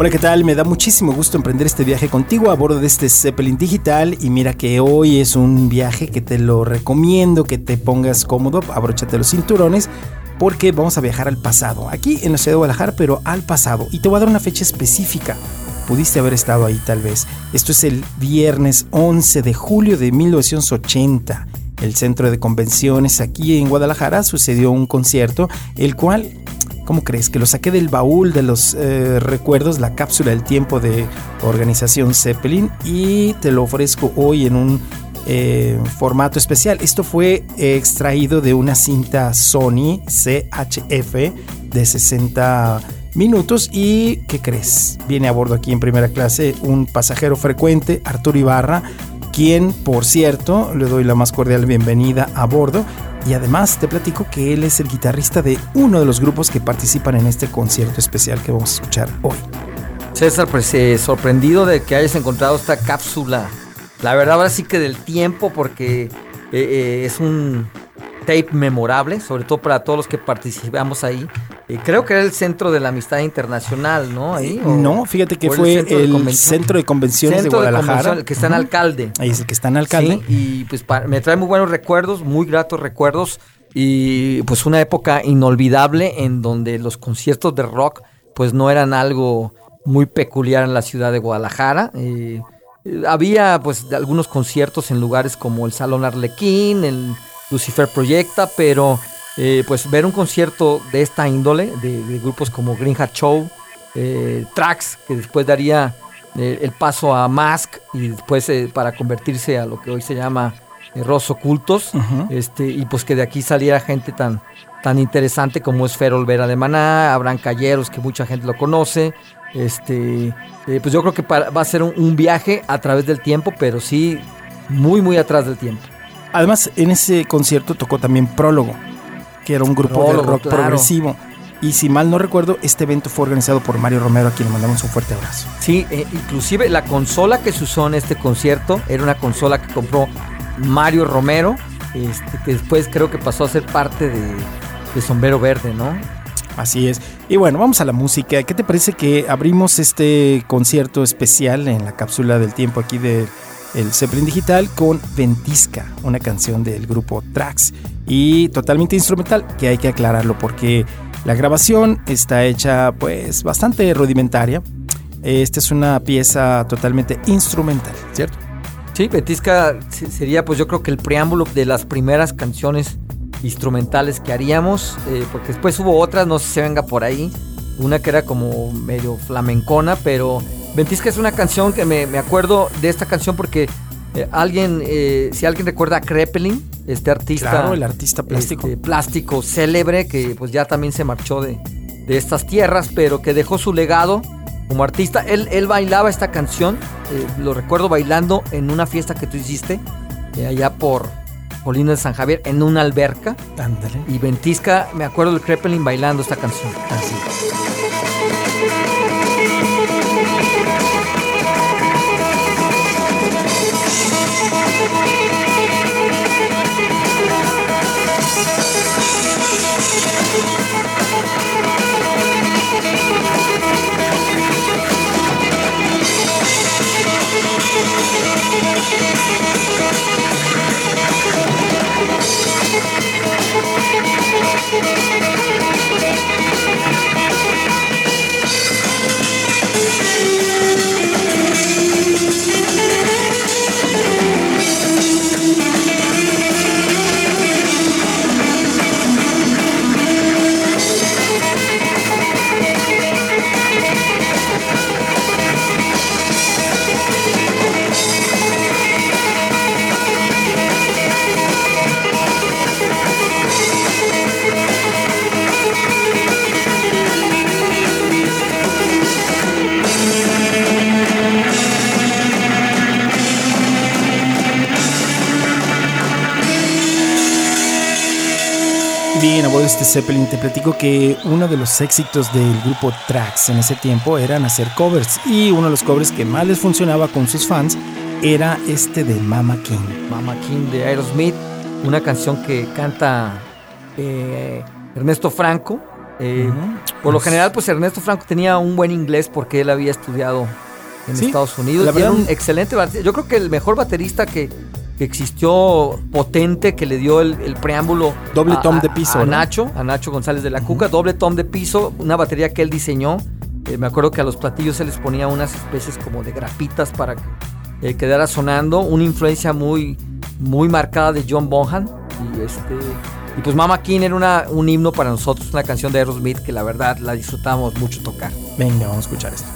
Hola, ¿qué tal? Me da muchísimo gusto emprender este viaje contigo a bordo de este Zeppelin digital y mira que hoy es un viaje que te lo recomiendo que te pongas cómodo, abróchate los cinturones porque vamos a viajar al pasado, aquí en la ciudad de Guadalajara, pero al pasado y te voy a dar una fecha específica. Pudiste haber estado ahí tal vez. Esto es el viernes 11 de julio de 1980 el centro de convenciones aquí en Guadalajara sucedió un concierto, el cual ¿Cómo crees? Que lo saqué del baúl de los eh, recuerdos, la cápsula del tiempo de organización Zeppelin y te lo ofrezco hoy en un eh, formato especial. Esto fue extraído de una cinta Sony CHF de 60 minutos y ¿qué crees? Viene a bordo aquí en primera clase un pasajero frecuente, Arturo Ibarra, quien, por cierto, le doy la más cordial bienvenida a bordo y además te platico que él es el guitarrista de uno de los grupos que participan en este concierto especial que vamos a escuchar hoy. César, pues eh, sorprendido de que hayas encontrado esta cápsula. La verdad ahora sí que del tiempo porque eh, eh, es un tape memorable, sobre todo para todos los que participamos ahí creo que era el centro de la amistad internacional, ¿no? Ahí, no, fíjate que fue el, centro de convenciones de Guadalajara. que está en alcalde. Ahí es el que está en alcalde. y pues me trae muy buenos recuerdos, muy gratos recuerdos. Y pues una época inolvidable en donde los conciertos de rock pues no eran algo muy peculiar en la ciudad de Guadalajara. Eh, había pues algunos conciertos en lugares como el Salón Arlequín, el Lucifer Proyecta, pero eh, pues ver un concierto de esta índole, de, grupos como Green Hat Show, eh, Trax, que después daría eh, el paso a Mask y después para convertirse a lo que hoy se llama Rosso Ocultos, este, y pues que de aquí saliera gente tan, tan interesante como es Fer Olvera de Maná, Abraham Calleros, que mucha gente lo conoce. Este, pues yo creo que va a ser un viaje a través del tiempo, pero sí muy, muy atrás del tiempo. Además, en ese concierto tocó también Prólogo, que era un grupo de rock progresivo. Y si mal no recuerdo, este evento fue organizado por Mario Romero, a quien le mandamos un fuerte abrazo. Sí, eh, inclusive la consola que se usó en este concierto era una consola que compró Mario Romero, este, que después creo que pasó a ser parte de, de Sombrero Verde, ¿no? Así es. Y bueno, vamos a la música. ¿Qué te parece que abrimos este concierto especial en la cápsula del tiempo aquí de el Zeppelin Digital con Ventisca, una canción del grupo Trax y totalmente instrumental, que hay que aclararlo porque la grabación está hecha pues bastante rudimentaria. Esta es una pieza totalmente instrumental, ¿cierto? Sí, Ventisca sería pues yo creo que el preámbulo de las primeras canciones instrumentales que haríamos, eh, porque después hubo otras, no sé si venga por ahí, una que era como medio flamencona, pero Ventisca es una canción que me, acuerdo de esta canción porque eh, alguien, eh, si alguien recuerda a Kreppelin, este artista. Claro, el artista plástico. Este, plástico célebre, que pues ya también se marchó de, estas tierras, pero que dejó su legado como artista. Él, él bailaba esta canción, eh, lo recuerdo bailando en una fiesta que tú hiciste, allá por Colina de San Javier, en una alberca. Ándale. Y Ventisca, me acuerdo de Kreppelin bailando esta canción. Así. Thank you. Bien, a de este Zeppelin te platico que uno de los éxitos del grupo Trax en ese tiempo eran hacer covers y uno de los covers que más les funcionaba con sus fans era este de Mama King. Mama King de Aerosmith, una canción que canta eh, Ernesto Franco Eh, por lo general, pues Ernesto Franco tenía un buen inglés porque él había estudiado en Estados Unidos. La verdad, un excelente Yo creo que el mejor baterista que, existió potente, que le dio el, preámbulo. Doble tom de piso. A, Nacho, a Nacho González de la Cuca, doble tom de piso, una batería que él diseñó. Eh, me acuerdo que a los platillos se les ponía unas especies como de grapitas para que eh, quedara sonando. Una influencia muy, muy marcada de John Bonham. Y este. Y pues Mama King era una, un himno para nosotros, una canción de Aerosmith que la verdad la disfrutamos mucho tocar. Venga, vamos a escuchar esto.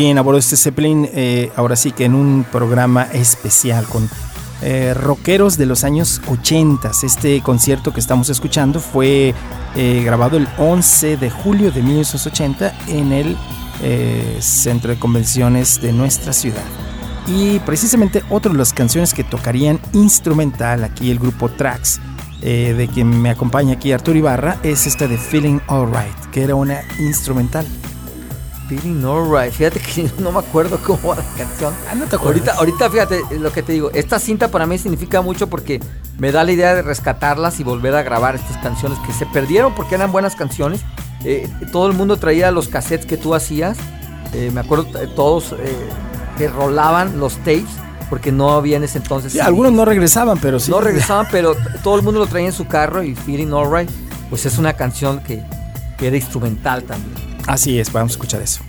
Bien a bordo este Zeppelin, eh, ahora sí que en un programa especial con eh, rockeros de los años 80. Este concierto que estamos escuchando fue eh, grabado el 11 de julio de 1980 en el Centro de Convenciones de nuestra ciudad. Y precisamente otra de las canciones que tocarían instrumental aquí el grupo Trax, eh, de quien me acompaña aquí Arturo Ibarra, es esta de Feeling Alright, que era una instrumental. Feeling Alright, fíjate que no me acuerdo cómo va la canción. Ah, no te Ahorita, ahorita fíjate lo que te digo, esta cinta para mí significa mucho porque me da la idea de rescatarlas y volver a grabar estas canciones que se perdieron porque eran buenas canciones. Eh, todo el mundo traía los cassettes que tú hacías. Eh, me acuerdo todos que rolaban los tapes porque no había en ese entonces. Sí, algunos no regresaban, pero sí. No regresaban, pero todo el mundo lo traía en su carro y Feeling Alright, pues es una canción que, que era instrumental también. Así es, vamos a escuchar eso.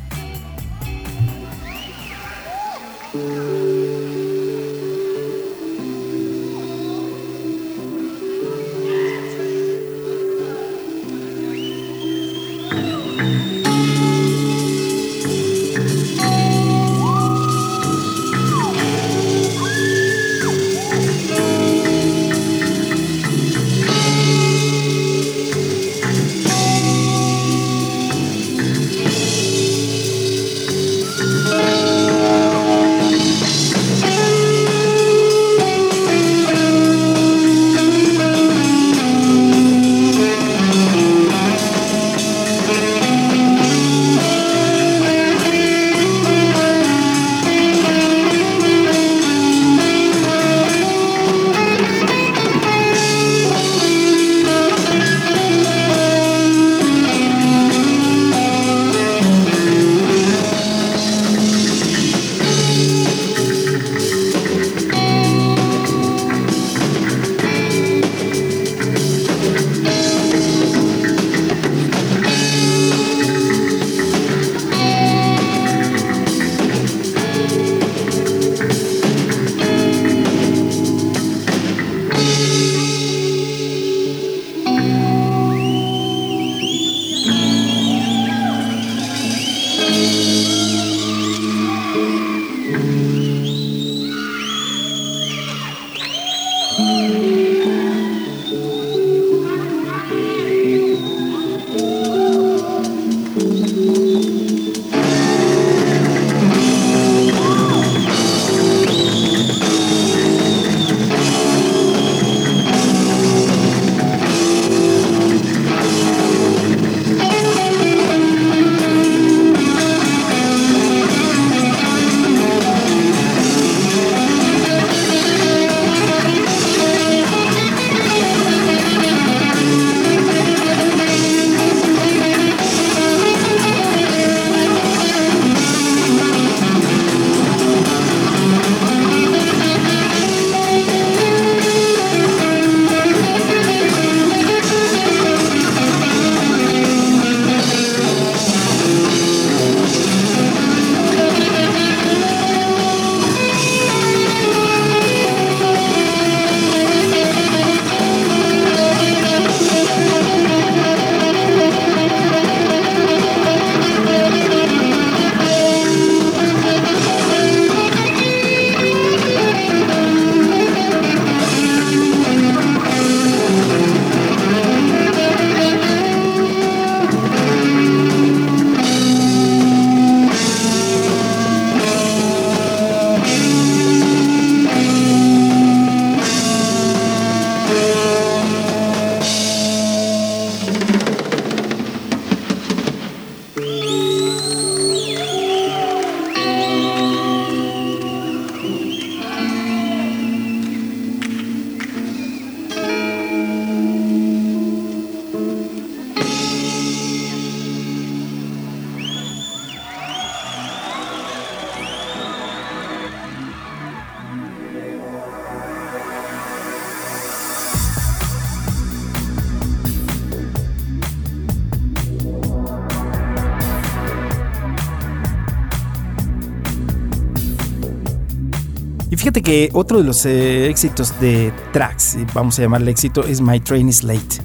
Fíjate que otro de los eh, éxitos de tracks, vamos a llamarle éxito, es My Train is Late.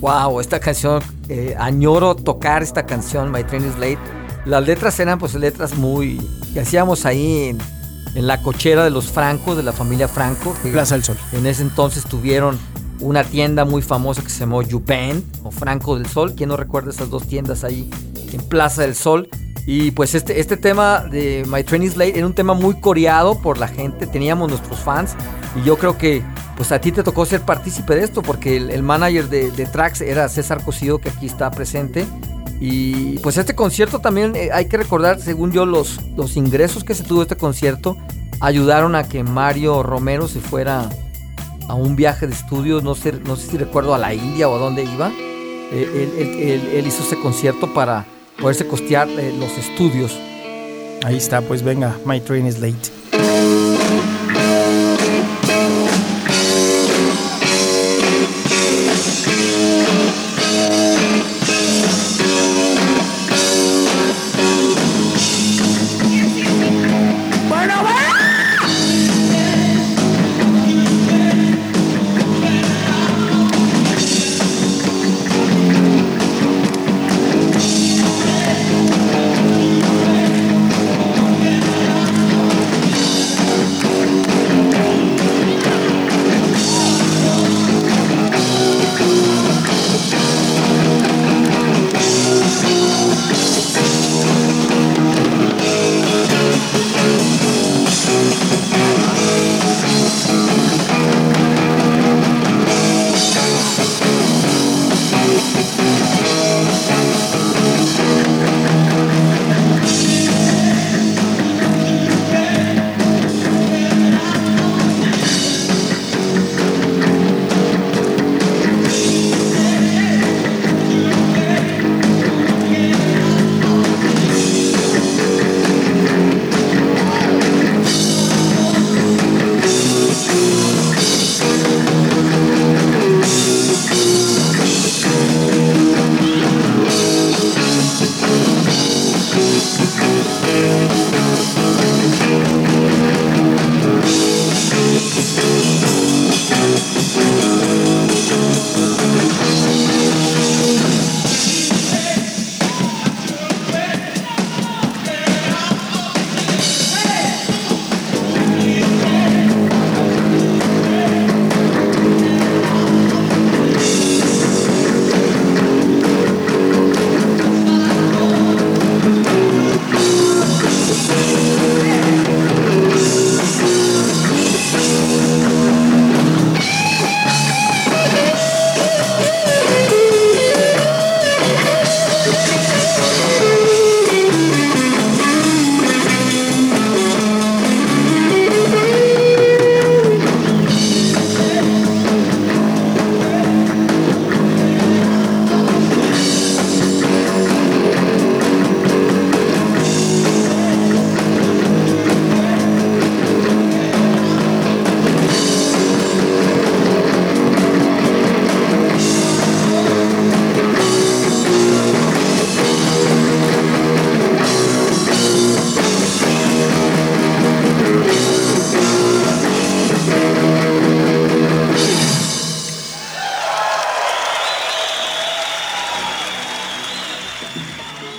Wow, esta canción, eh, añoro tocar esta canción, My Train is Late. Las letras eran pues letras muy que hacíamos ahí en, la cochera de los Francos, de la familia Franco. Que Plaza del Sol. En ese entonces tuvieron una tienda muy famosa que se llamó Jupen o Franco del Sol. ¿Quién no recuerda esas dos tiendas ahí en Plaza del Sol? Y pues este, este tema de My Train is Late era un tema muy coreado por la gente, teníamos nuestros fans y yo creo que pues a ti te tocó ser partícipe de esto porque el, manager de, de, Tracks era César Cosido que aquí está presente. Y pues este concierto también eh, hay que recordar, según yo, los, los ingresos que se tuvo este concierto ayudaron a que Mario Romero se fuera a un viaje de estudio, no sé, no sé si recuerdo a la India o a dónde iba. Eh, él hizo este concierto para poderse costear eh, los estudios. Ahí está, pues venga, My Train is Late.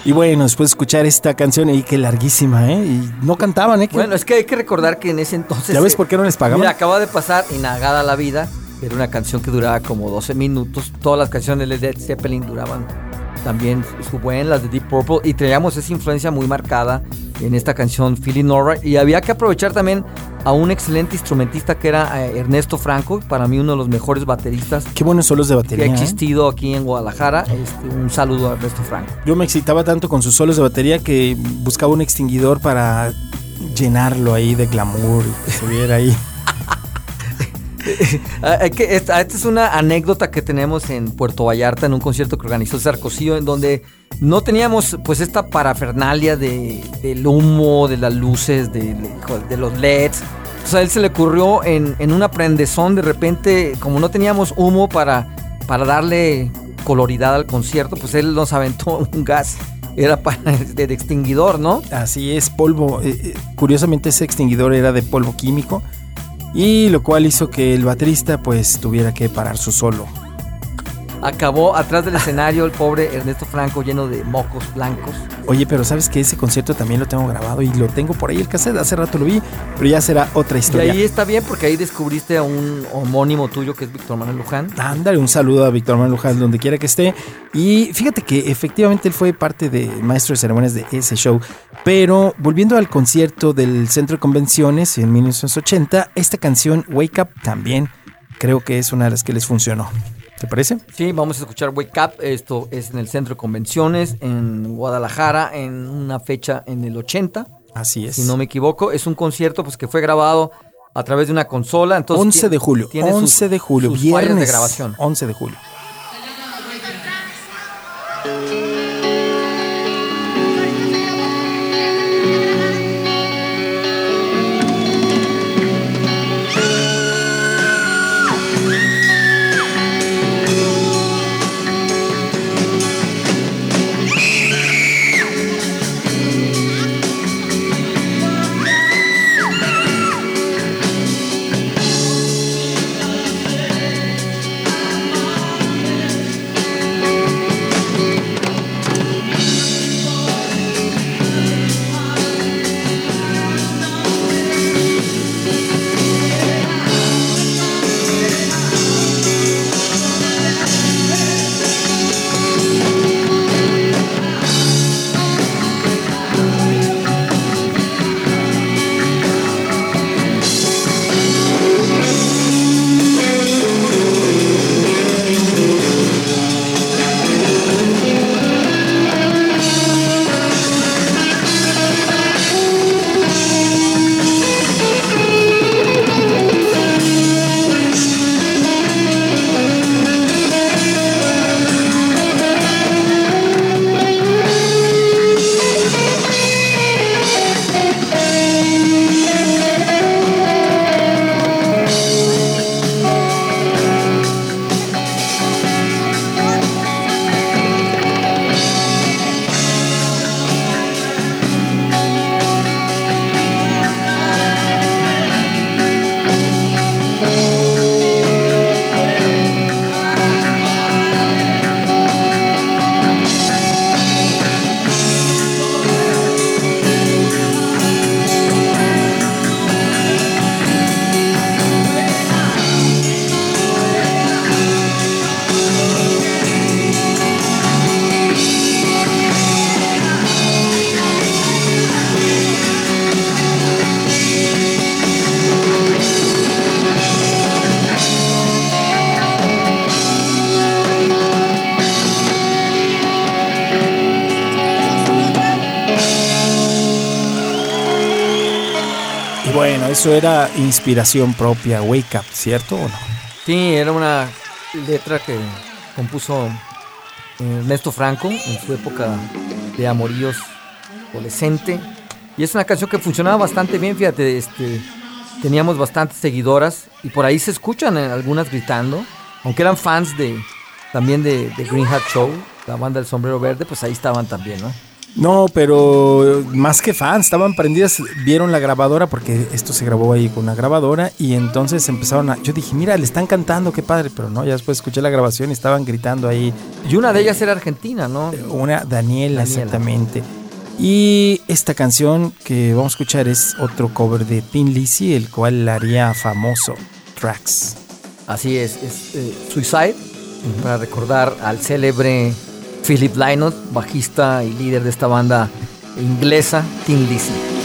Y bueno, después de escuchar esta canción, y qué larguísima, ¿eh? Y no cantaban, ¿eh? Bueno, es que hay que recordar que en ese entonces. ¿Ya ves por qué no les pagaban? Mira, acaba de pasar Inagada la Vida. Era una canción que duraba como 12 minutos. Todas las canciones de Led Zeppelin duraban también su buen, las de Deep Purple. Y traíamos esa influencia muy marcada en esta canción Feeling Alright. Y había que aprovechar también a un excelente instrumentista que era eh, Ernesto Franco, para mí uno de los mejores bateristas. Qué buenos solos de batería. Que ha ¿eh? existido aquí en Guadalajara. Este, un saludo a Ernesto Franco. Yo me excitaba tanto con sus solos de batería que buscaba un extinguidor para llenarlo ahí de glamour y que se viera ahí. Ah, esta, esta, es una anécdota que tenemos en Puerto Vallarta en un concierto que organizó Sarcosío en donde no teníamos pues esta parafernalia de, del humo, de las luces, de, de, los LEDs. Sea, a él se le ocurrió en, en un aprendezón de repente, como no teníamos humo para, para darle coloridad al concierto, pues él nos aventó un gas era para de, extinguidor, ¿no? Así es, polvo. Eh, eh, curiosamente ese extinguidor era de polvo químico y lo cual hizo que el baterista pues tuviera que parar su solo. Acabó atrás del escenario el pobre Ernesto Franco lleno de mocos blancos. Oye, pero sabes que ese concierto también lo tengo grabado y lo tengo por ahí el cassette. Hace rato lo vi, pero ya será otra Y historia. ahí está bien porque ahí descubriste a un homónimo tuyo que es Víctor Manuel Luján. Ándale, un saludo a Víctor Manuel Luján donde quiera que esté. Y fíjate que efectivamente él fue parte de maestro de ceremonias de ese show. Pero volviendo al concierto del Centro de Convenciones en 1980, esta canción Wake Up también creo que es una de las que les funcionó. ¿Te parece? Sí, vamos a escuchar Wake Up. Esto es en el Centro de Convenciones en Guadalajara en una fecha en el 80, Así es. si no me equivoco. Es un concierto pues que fue grabado a través de una consola. Entonces 11 de julio. tiene sus- 11 de julio, sus viernes. de grabación. 11 de julio. Eso era inspiración propia, Wake Up, ¿cierto o no? Sí, era una letra que compuso eh, Ernesto Franco en su época de amoríos adolescente. Y es una canción que funcionaba bastante bien, fíjate, este, teníamos bastantes seguidoras y por ahí se escuchan eh, algunas gritando, aunque eran fans de también de, de Green Hat Show, la banda del sombrero verde, pues ahí estaban también, ¿no? No, pero más que fans, estaban prendidas, vieron la grabadora porque esto se grabó ahí con una grabadora y entonces empezaron a... Yo dije, mira, le están cantando, qué padre, pero no, ya después escuché la grabación y estaban gritando ahí. Y una de ellas era argentina, ¿no? Una Daniela, Daniela. exactamente. Y esta canción que vamos a escuchar es otro cover de Tin Lizzy, el cual la haría famoso, Tracks. Así es, es eh, Suicide, para recordar al célebre Philip Lynott, bajista y líder de esta banda inglesa, Tin Lizzy.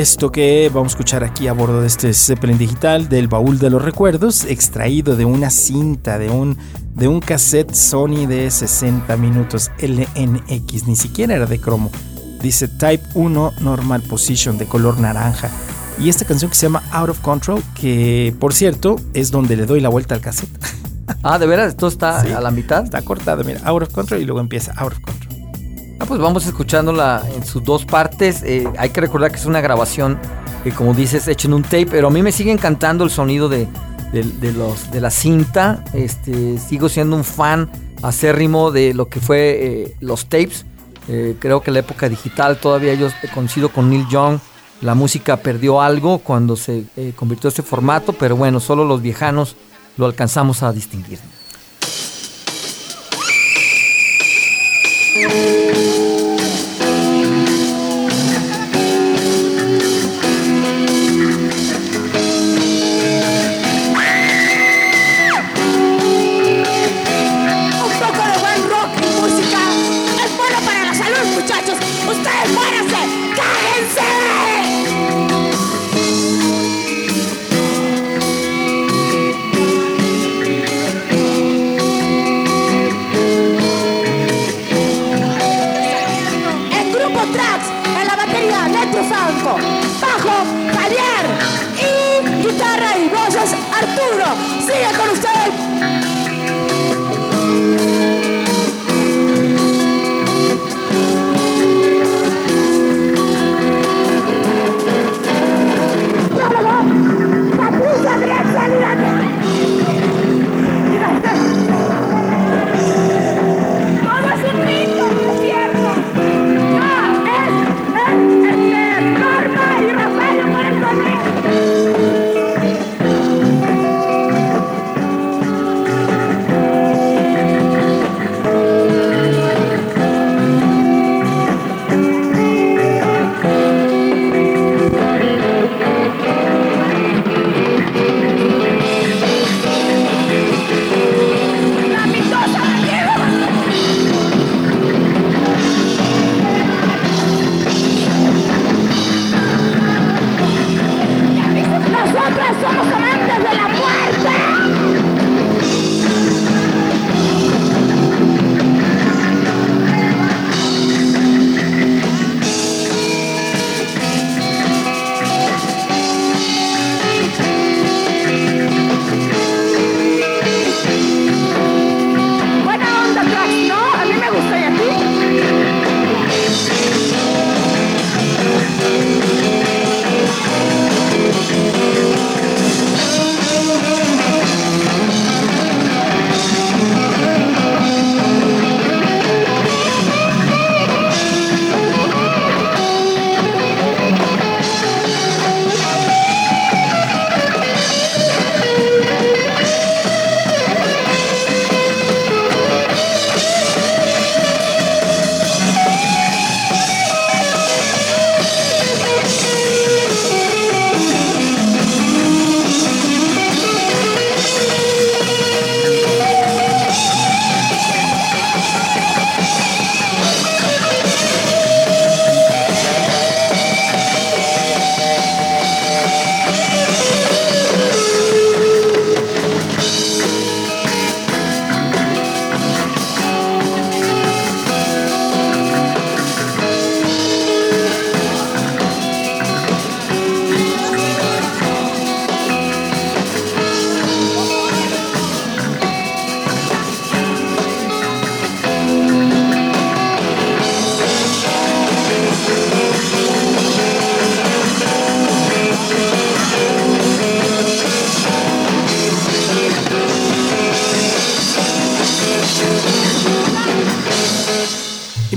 Esto que vamos a escuchar aquí a bordo de este Zeppelin digital del baúl de los recuerdos, extraído de una cinta, de un, de un cassette Sony de 60 minutos LNX, ni siquiera era de cromo. Dice Type 1 Normal Position de color naranja. Y esta canción que se llama Out of Control, que por cierto es donde le doy la vuelta al cassette. Ah, ¿de veras? ¿Esto está a la mitad? Está cortada, mira, Out of Control y luego empieza Out of Control. Pues vamos escuchándola en sus dos partes. Eh, hay que recordar que es una grabación, que como dices, hecha en un tape, pero a mí me sigue encantando el sonido de, de la cinta. Este, sigo siendo un fan acérrimo de lo que fue eh, los tapes. Eh, creo que la época digital todavía yo coincido con Neil Young. La música perdió algo cuando se convirtió en este formato, pero bueno, solo los viejanos lo alcanzamos a distinguir.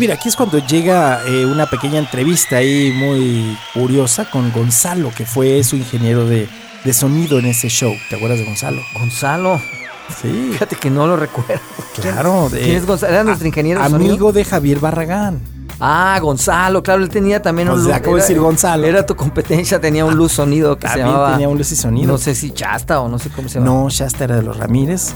Mira, aquí es cuando llega eh, una pequeña entrevista ahí muy curiosa con Gonzalo, que fue su ingeniero de, sonido en ese show. ¿Te acuerdas de Gonzalo? Gonzalo. Sí. Fíjate que no lo recuerdo. Claro. De, ¿Quién es Gonzalo? Era nuestro ingeniero de Amigo de Javier Barragán. Ah, Gonzalo, claro, él tenía también un luz. Acabo de decir Gonzalo. Era tu competencia, tenía un luz sonido que se llamaba. tenía un luz y sonido. No sé si Chasta o no sé cómo se llama. No, Chasta era de los Ramírez.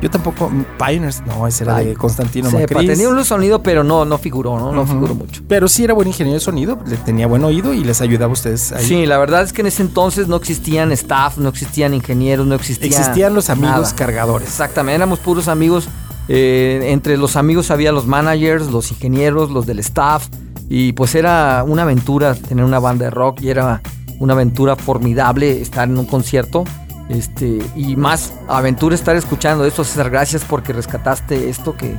Yo tampoco. Pioneers, no, ese era de Constantino Sepa, Macris. tenía un sonido, pero no, no figuró, ¿no? No figuró mucho. Pero sí era buen ingeniero de sonido, le tenía buen oído y les ayudaba a ustedes ahí. Sí, la verdad es que en ese entonces no existían staff, no existían ingenieros, no existía Existían los amigos nada. cargadores. Exactamente, éramos puros amigos. eh, entre los amigos había los managers, los ingenieros, los del staff. Y pues era una aventura tener una banda de rock y era una aventura formidable estar en un concierto. Este, y más aventura estar escuchando esto, César. Gracias porque rescataste esto que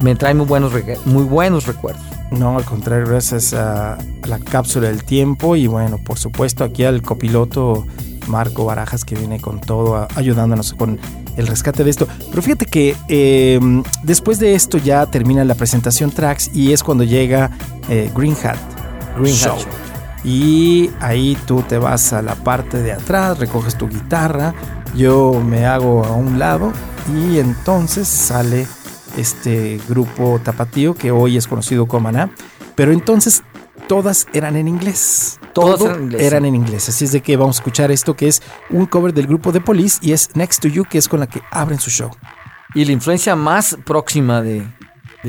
me trae muy buenos, muy buenos recuerdos. No, al contrario, gracias a, la cápsula del tiempo y bueno, por supuesto aquí al copiloto Marco Barajas que viene con todo, ayudándonos con el rescate de esto. Pero fíjate que eh, después de esto ya termina la presentación tracks y es cuando llega eh, Green Hat. Green Hat Show. Y ahí tú te vas a la parte de atrás, recoges tu guitarra, yo me hago a un lado y entonces sale este grupo tapatío que hoy es conocido como Maná. Pero entonces todas eran en inglés. Todas eran en inglés, eran en inglés. Así es de que vamos a escuchar esto que es un cover del grupo de Police y es Next to You, que es con la que abren su show. Y la influencia más próxima de,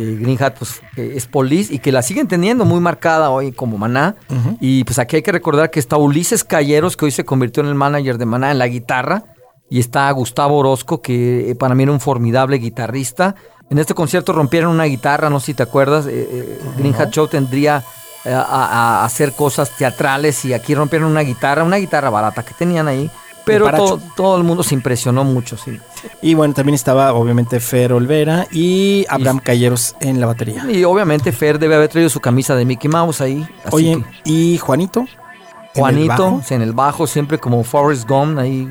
de Green Hat pues, es Police y que la siguen teniendo muy marcada hoy como Maná. Y pues aquí hay que recordar que está Ulises Calleros, que hoy se convirtió en el manager de Maná en la guitarra. Y está Gustavo Orozco, que eh, para mí era un formidable guitarrista. En este concierto rompieron una guitarra, no sé si te acuerdas. eh, eh, Green Hat Show tendría eh, a hacer cosas teatrales y aquí rompieron una guitarra, una guitarra barata que tenían ahí. Pero todo, todo el mundo se impresionó mucho, sí. Y bueno, también estaba obviamente Fer Olvera y Abraham Calleros en la batería. Y obviamente Fer debe haber traído su camisa de Mickey Mouse ahí. así Oye, que- y Juanito. en el Juanito, en el bajo, siempre como Forrest Gump ahí.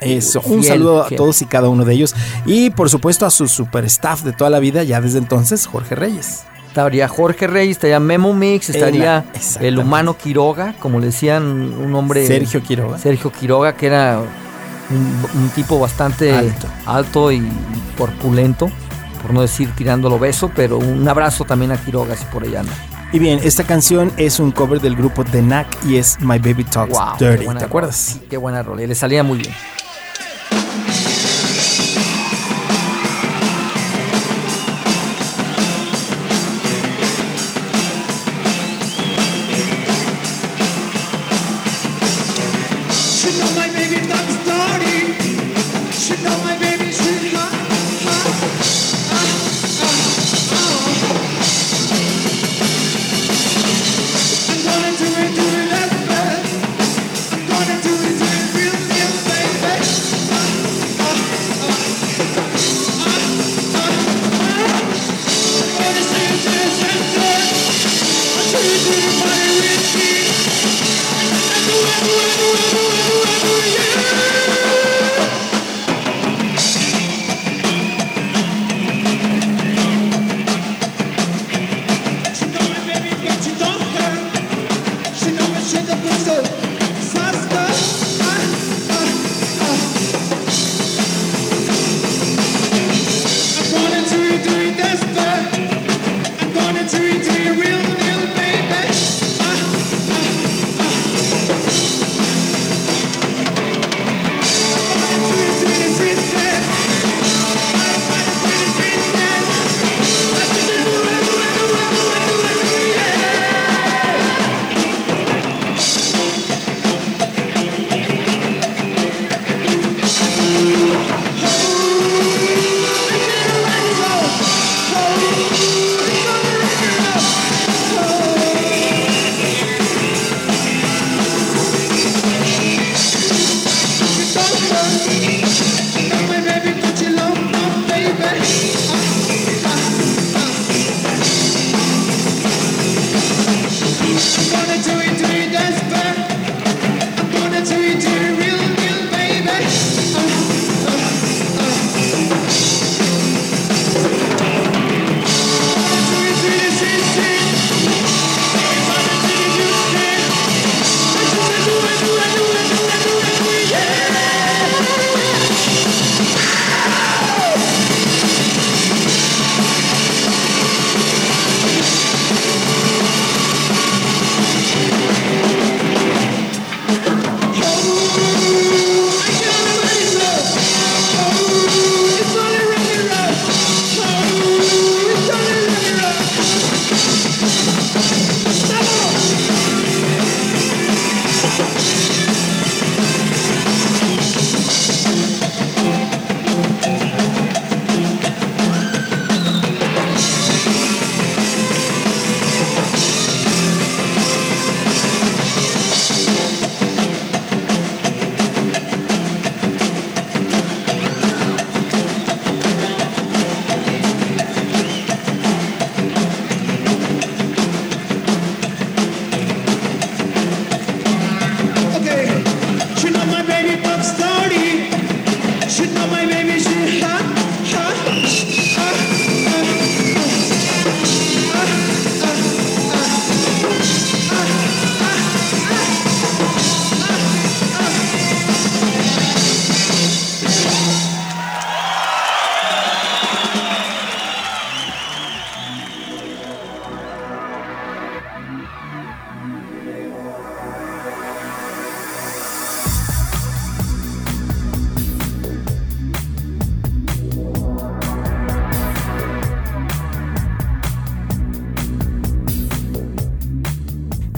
Eso, un Fiel, saludo a todos y cada uno de ellos. Y por supuesto a su super staff de toda la vida, ya desde entonces, Jorge Reyes. Estaría Jorge Reyes, estaría Memo Mix, estaría el humano Quiroga, como le decían, un hombre. Sergio Quiroga. Sergio Quiroga, que era un, un tipo bastante Alto. alto y corpulento, por no decir tirándolo beso, pero un abrazo también a Quiroga, si por allá anda. Y bien, esta canción es un cover del grupo The Knack y es My Baby Talks Wow, Dirty. buena ¿Te acuerdas? Sí, qué buena rola. Y le salía muy bien.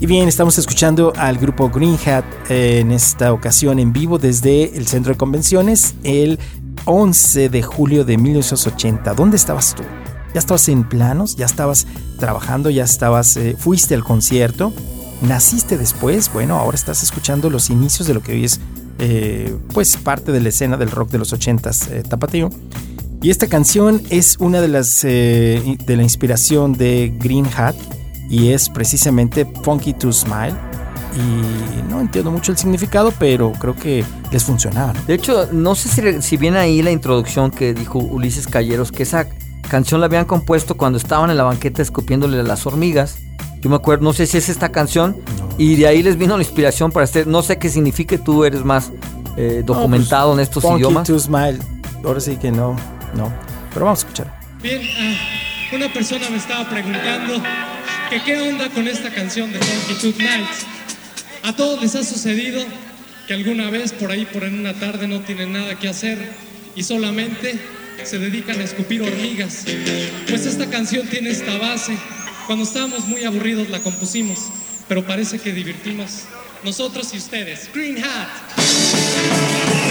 Bien, estamos escuchando al grupo Green Hat eh, en esta ocasión en vivo desde el Centro de Convenciones el 11 de julio de 1980. ¿Dónde estabas tú? ¿Ya estabas en planos? ¿Ya estabas trabajando? ¿Ya estabas, eh, fuiste al concierto? ¿Naciste después? Bueno, ahora estás escuchando los inicios de lo que hoy es eh, pues parte de la escena del rock de los 80s eh, tapatío. Y esta canción es una de las eh, de la inspiración de Green Hat y es precisamente Funky to Smile. Y no entiendo mucho el significado, pero creo que les funcionaba. ¿no? De hecho, no sé si, si viene ahí la introducción que dijo Ulises Calleros, que esa canción la habían compuesto cuando estaban en la banqueta escupiéndole a las hormigas. Yo me acuerdo, no sé si es esta canción, y de ahí les vino la inspiración para este. No sé qué signifique, tú eres más eh, documentado en estos Funky idiomas. to Smile. Ahora sí que no, no. Pero vamos a escuchar. Bien, ah, una persona me estaba preguntando que qué onda con esta canción de Tooth Nights. A todos les ha sucedido que alguna vez por ahí, por en una tarde, no tienen nada que hacer y solamente se dedican a escupir hormigas. Pues esta canción tiene esta base. Cuando estábamos muy aburridos la compusimos, pero parece que divertimos nosotros y ustedes. Green Hat.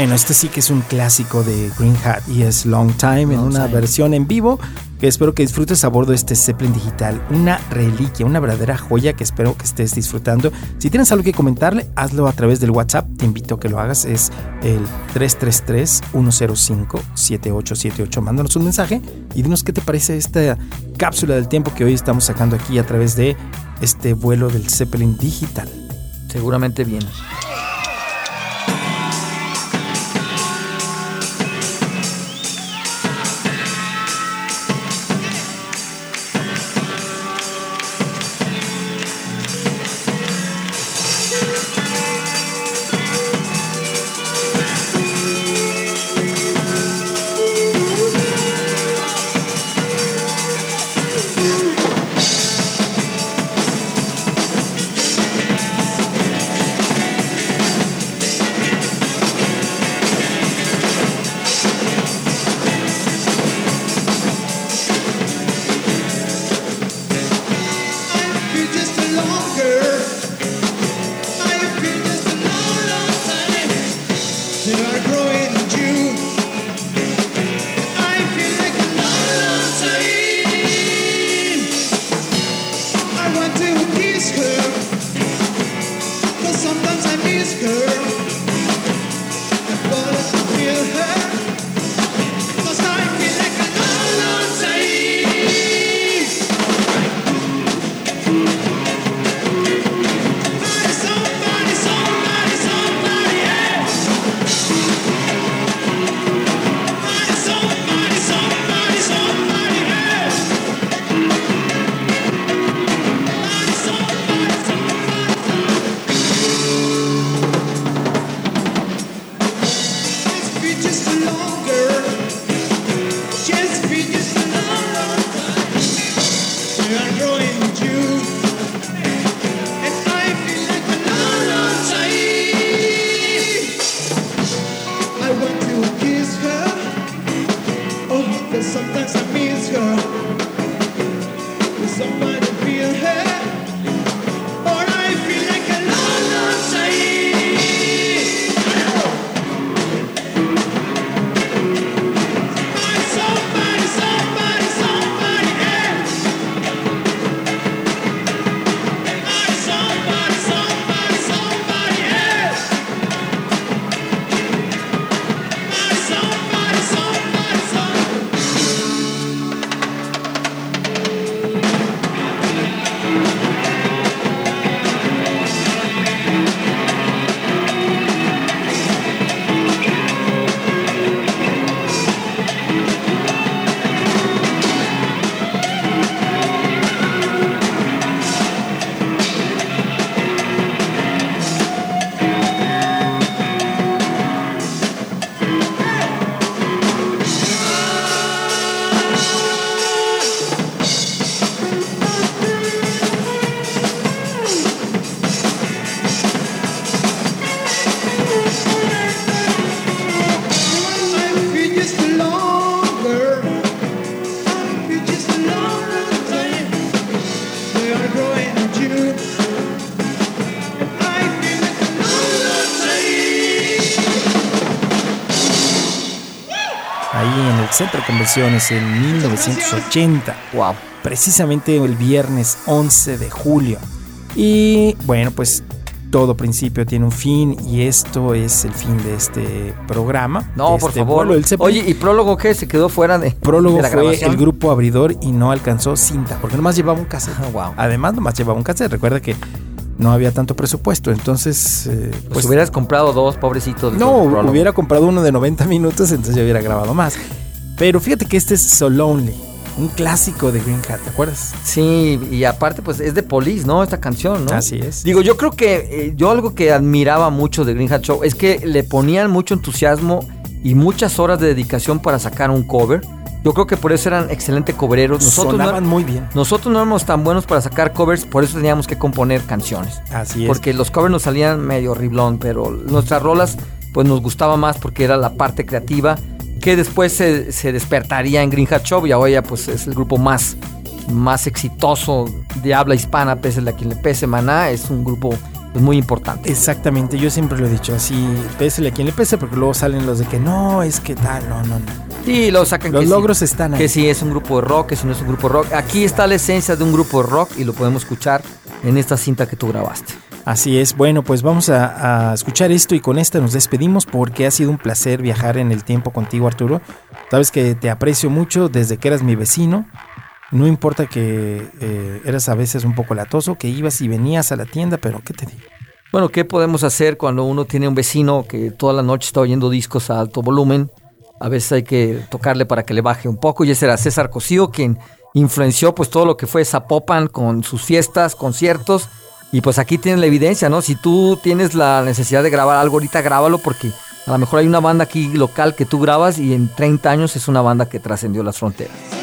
Bueno, este sí que es un clásico de Green Hat y es Long Time en una Time. versión en vivo que espero que disfrutes a bordo de este Zeppelin digital. Una reliquia, una verdadera joya que espero que estés disfrutando. Si tienes algo que comentarle, hazlo a través del WhatsApp. Te invito a que lo hagas. Es el 333-105-7878. Mándanos un mensaje y dinos qué te parece esta cápsula del tiempo que hoy estamos sacando aquí a través de este vuelo del Zeppelin digital. Seguramente bien. Convenciones en 1980. Wow. precisamente el viernes 11 de julio. Y bueno, pues todo principio tiene un fin y esto es el fin de este programa. No, por este favor. Zeppelin. Oye, ¿y prólogo qué? ¿Se quedó fuera de, Prólogo de la fue grabación? el grupo abridor y no alcanzó cinta, porque nomás llevaba un cassette. Ah, wow. Además, nomás llevaba un cassette. Recuerda que no había tanto presupuesto, entonces... eh, Pues, hubieras comprado dos, pobrecitos. no, hubiera comprado uno de 90 minutos, entonces ya hubiera grabado más. Pero fíjate que este es So Lonely, un clásico de Green Hat, ¿te acuerdas? Sí, y aparte, pues es de Police, ¿no? Esta canción, ¿no? Así es. Digo, yo creo que eh, yo algo que admiraba mucho de Green Hat Show es que le ponían mucho entusiasmo y muchas horas de dedicación para sacar un cover. Yo creo que por eso eran excelentes covereros. Nosotros Sonaban no, muy bien. nosotros no éramos tan buenos para sacar covers, por eso teníamos que componer canciones. Así es. Porque los covers nos salían medio riblón, pero nuestras rolas pues nos gustaba más porque era la parte creativa que después se, se despertaría en Green Hat Show y ahora pues es el grupo más, más exitoso de habla hispana, pese a quien le pese Maná, es un grupo es muy importante. Exactamente, yo siempre lo he dicho así, pésele a quien le pese, porque luego salen los de que no, es que tal, no, no, no. Sí, lo sacan Los que sí, logros están ahí. Que si es un grupo de rock, que si no es un grupo de rock. Aquí está la esencia de un grupo de rock y lo podemos escuchar en esta cinta que tú grabaste. Así es, bueno, pues vamos a, escuchar esto y con esta nos despedimos porque ha sido un placer viajar en el tiempo contigo, Arturo. Sabes que te aprecio mucho desde que eras mi vecino. No importa que eh, eras a veces un poco latoso, que ibas y venías a la tienda, pero ¿qué te digo? Bueno, ¿qué podemos hacer cuando uno tiene un vecino que toda la noche está oyendo discos a alto volumen? A veces hay que tocarle para que le baje un poco. Y ese era César Cosío quien influenció pues todo lo que fue Zapopan con sus fiestas, conciertos. Y pues aquí tienes la evidencia, ¿no? Si tú tienes la necesidad de grabar algo ahorita, grábalo porque a lo mejor hay una banda aquí local que tú grabas y en 30 años es una banda que trascendió las fronteras.